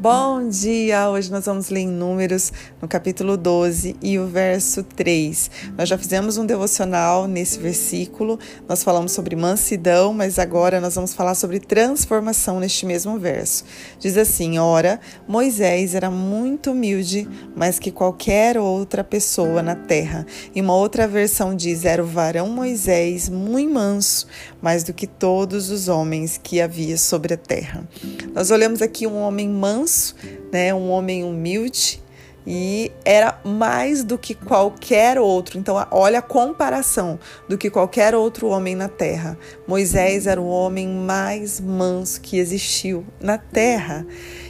Bom dia! Hoje nós vamos ler em Números, no capítulo 12 e o verso 3. Nós já fizemos um devocional nesse versículo, nós falamos sobre mansidão, mas agora nós vamos falar sobre transformação neste mesmo verso. Diz assim: Ora, Moisés era muito humilde, mais que qualquer outra pessoa na terra. E uma outra versão diz: Era o varão Moisés muito manso, mais do que todos os homens que havia sobre a terra. Nós olhamos aqui um homem manso né, um homem humilde e era mais do que qualquer outro. Então, olha a comparação do que qualquer outro homem na terra. Moisés era o homem mais manso que existiu na terra.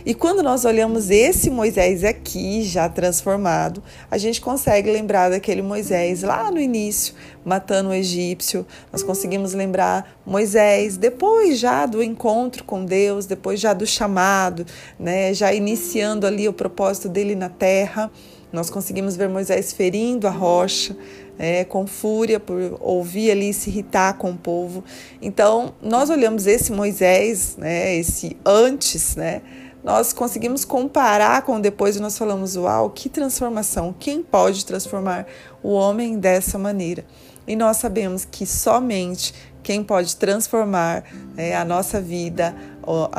E quando nós olhamos esse Moisés aqui, já transformado, a gente consegue lembrar daquele Moisés lá no início, matando o egípcio. Nós conseguimos lembrar Moisés depois já do encontro com Deus, depois já do chamado, né, já iniciando ali o propósito dele na terra. Nós conseguimos ver Moisés ferindo a rocha, é, com fúria por ouvir ali se irritar com o povo. Então, nós olhamos esse Moisés, né, esse antes, né, nós conseguimos comparar com depois e nós falamos: uau, que transformação! Quem pode transformar o homem dessa maneira? E nós sabemos que somente quem pode transformar é, a nossa vida,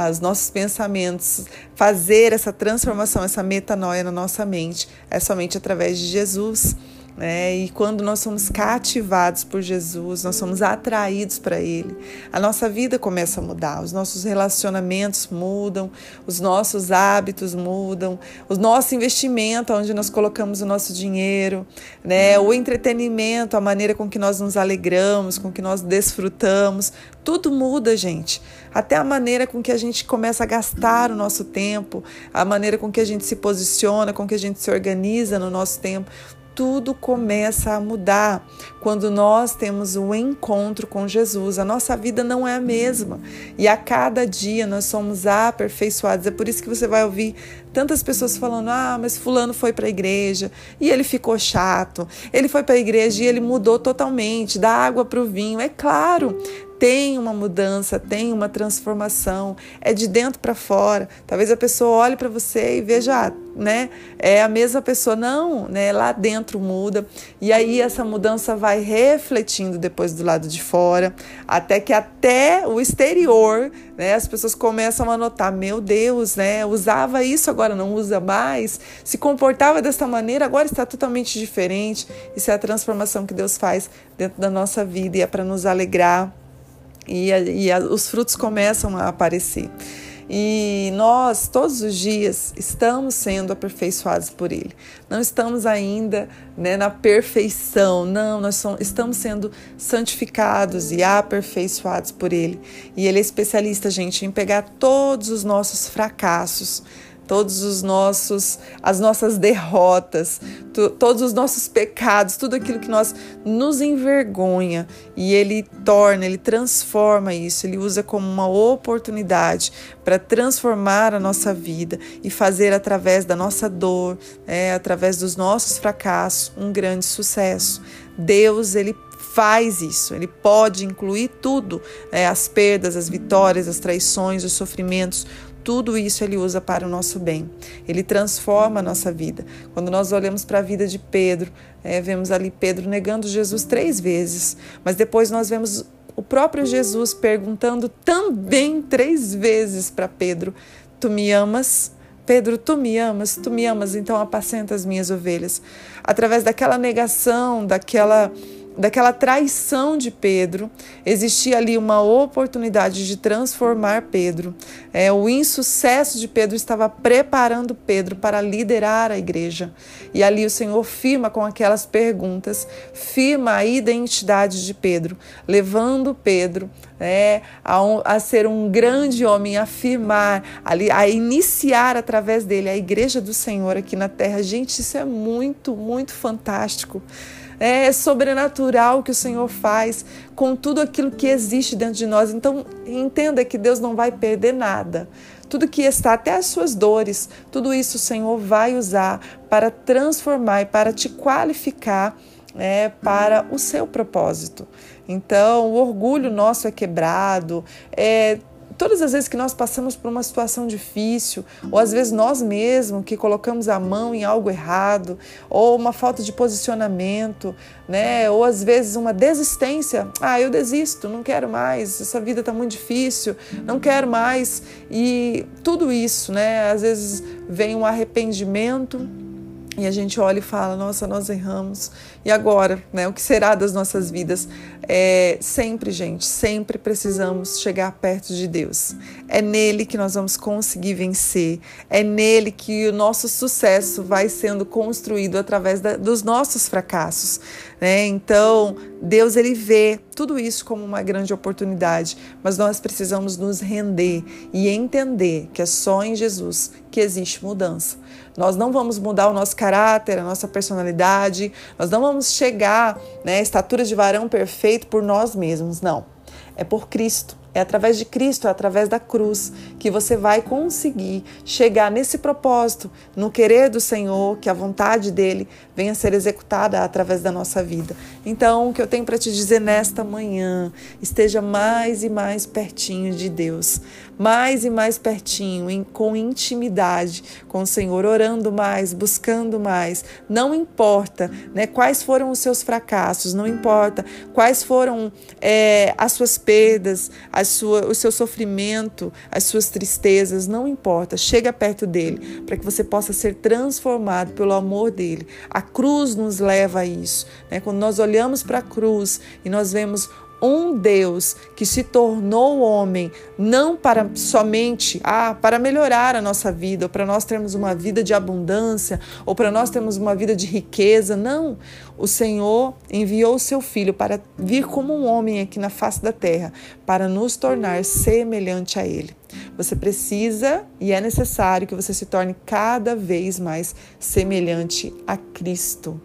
os nossos pensamentos, fazer essa transformação, essa metanoia na nossa mente, é somente através de Jesus. É, e quando nós somos cativados por Jesus, nós somos atraídos para Ele, a nossa vida começa a mudar, os nossos relacionamentos mudam, os nossos hábitos mudam, o nosso investimento, onde nós colocamos o nosso dinheiro, né, o entretenimento, a maneira com que nós nos alegramos, com que nós desfrutamos, tudo muda, gente. Até a maneira com que a gente começa a gastar o nosso tempo, a maneira com que a gente se posiciona, com que a gente se organiza no nosso tempo tudo começa a mudar quando nós temos um encontro com Jesus. A nossa vida não é a mesma e a cada dia nós somos aperfeiçoados. É por isso que você vai ouvir tantas pessoas falando: ah, mas Fulano foi para a igreja e ele ficou chato. Ele foi para a igreja e ele mudou totalmente da água para o vinho. É claro, tem uma mudança, tem uma transformação, é de dentro para fora. Talvez a pessoa olhe para você e veja, né, é a mesma pessoa, não, né, lá dentro muda. E aí essa mudança vai refletindo depois do lado de fora, até que até o exterior, né, as pessoas começam a notar, meu Deus, né, usava isso, agora não usa mais, se comportava dessa maneira, agora está totalmente diferente. Isso é a transformação que Deus faz dentro da nossa vida e é para nos alegrar e, a, e a, os frutos começam a aparecer. E nós, todos os dias, estamos sendo aperfeiçoados por Ele. Não estamos ainda né, na perfeição, não, nós somos, estamos sendo santificados e aperfeiçoados por Ele. E Ele é especialista, gente, em pegar todos os nossos fracassos, todos os nossos as nossas derrotas, tu, todos os nossos pecados, tudo aquilo que nós nos envergonha e ele torna, ele transforma isso, ele usa como uma oportunidade para transformar a nossa vida e fazer através da nossa dor, é, através dos nossos fracassos, um grande sucesso. Deus, ele faz isso, ele pode incluir tudo, é, as perdas, as vitórias, as traições, os sofrimentos, tudo isso ele usa para o nosso bem. Ele transforma a nossa vida. Quando nós olhamos para a vida de Pedro, é, vemos ali Pedro negando Jesus três vezes, mas depois nós vemos o próprio Jesus perguntando também três vezes para Pedro: Tu me amas? Pedro, tu me amas, tu me amas, então apacenta as minhas ovelhas. Através daquela negação, daquela daquela traição de Pedro, existia ali uma oportunidade de transformar Pedro. É, o insucesso de Pedro estava preparando Pedro para liderar a igreja. E ali o Senhor firma com aquelas perguntas, firma a identidade de Pedro, levando Pedro é, a, um, a ser um grande homem, a firmar, ali, a iniciar através dele a igreja do Senhor aqui na terra. Gente, isso é muito, muito fantástico. É sobrenatural que o Senhor faz com tudo aquilo que existe dentro de nós. Então, entenda que Deus não vai perder nada. Tudo que está, até as suas dores, tudo isso o Senhor vai usar para transformar e para te qualificar é, para o seu propósito. Então, o orgulho nosso é quebrado, é, todas as vezes que nós passamos por uma situação difícil, ou às vezes nós mesmos que colocamos a mão em algo errado, ou uma falta de posicionamento, né? Ou às vezes uma desistência, ah, eu desisto, não quero mais, essa vida está muito difícil, não quero mais. E tudo isso, né? Às vezes vem um arrependimento, e a gente olha e fala: nossa, nós erramos. E agora, né? O que será das nossas vidas? É, sempre, gente, sempre precisamos chegar perto de Deus. É nele que nós vamos conseguir vencer. É nele que o nosso sucesso vai sendo construído através da, dos nossos fracassos. Né? Então, Deus ele vê tudo isso como uma grande oportunidade, mas nós precisamos nos render e entender que é só em Jesus que existe mudança. Nós não vamos mudar o nosso caráter, a nossa personalidade, nós não vamos chegar né, à estatura de varão perfeito por nós mesmos, não. É por Cristo. É através de Cristo, é através da cruz, que você vai conseguir chegar nesse propósito, no querer do Senhor, que a vontade dele venha a ser executada através da nossa vida. Então, o que eu tenho para te dizer nesta manhã, esteja mais e mais pertinho de Deus, mais e mais pertinho, em, com intimidade com o Senhor, orando mais, buscando mais. Não importa né, quais foram os seus fracassos, não importa quais foram é, as suas perdas, a sua, o seu sofrimento, as suas tristezas, não importa. Chega perto dele para que você possa ser transformado pelo amor dele. A cruz nos leva a isso. Né? Quando nós olhamos para a cruz e nós vemos um Deus que se tornou homem não para somente ah, para melhorar a nossa vida, ou para nós termos uma vida de abundância, ou para nós termos uma vida de riqueza. Não. O Senhor enviou o seu filho para vir como um homem aqui na face da terra, para nos tornar semelhante a ele. Você precisa e é necessário que você se torne cada vez mais semelhante a Cristo.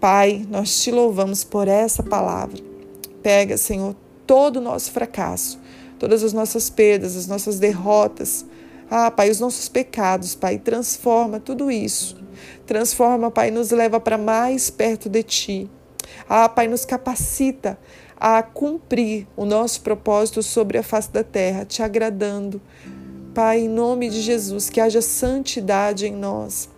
Pai, nós te louvamos por essa palavra. Pega, Senhor, todo o nosso fracasso, todas as nossas perdas, as nossas derrotas. Ah, Pai, os nossos pecados, Pai, transforma tudo isso. Transforma, Pai, nos leva para mais perto de Ti. Ah, Pai, nos capacita a cumprir o nosso propósito sobre a face da terra, te agradando. Pai, em nome de Jesus, que haja santidade em nós,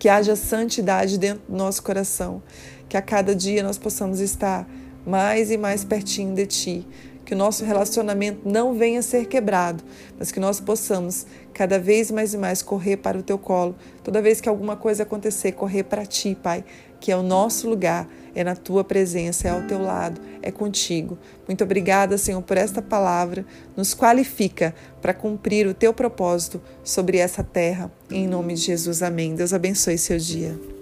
que haja santidade dentro do nosso coração, que a cada dia nós possamos estar mais e mais pertinho de Ti. Que o nosso relacionamento não venha a ser quebrado, mas que nós possamos cada vez mais e mais correr para o Teu colo. Toda vez que alguma coisa acontecer, correr para Ti, Pai, que é o nosso lugar, é na Tua presença, é ao Teu lado, é contigo. Muito obrigada, Senhor, por esta palavra. Nos qualifica para cumprir o Teu propósito sobre essa terra. Em nome de Jesus, amém. Deus abençoe seu dia.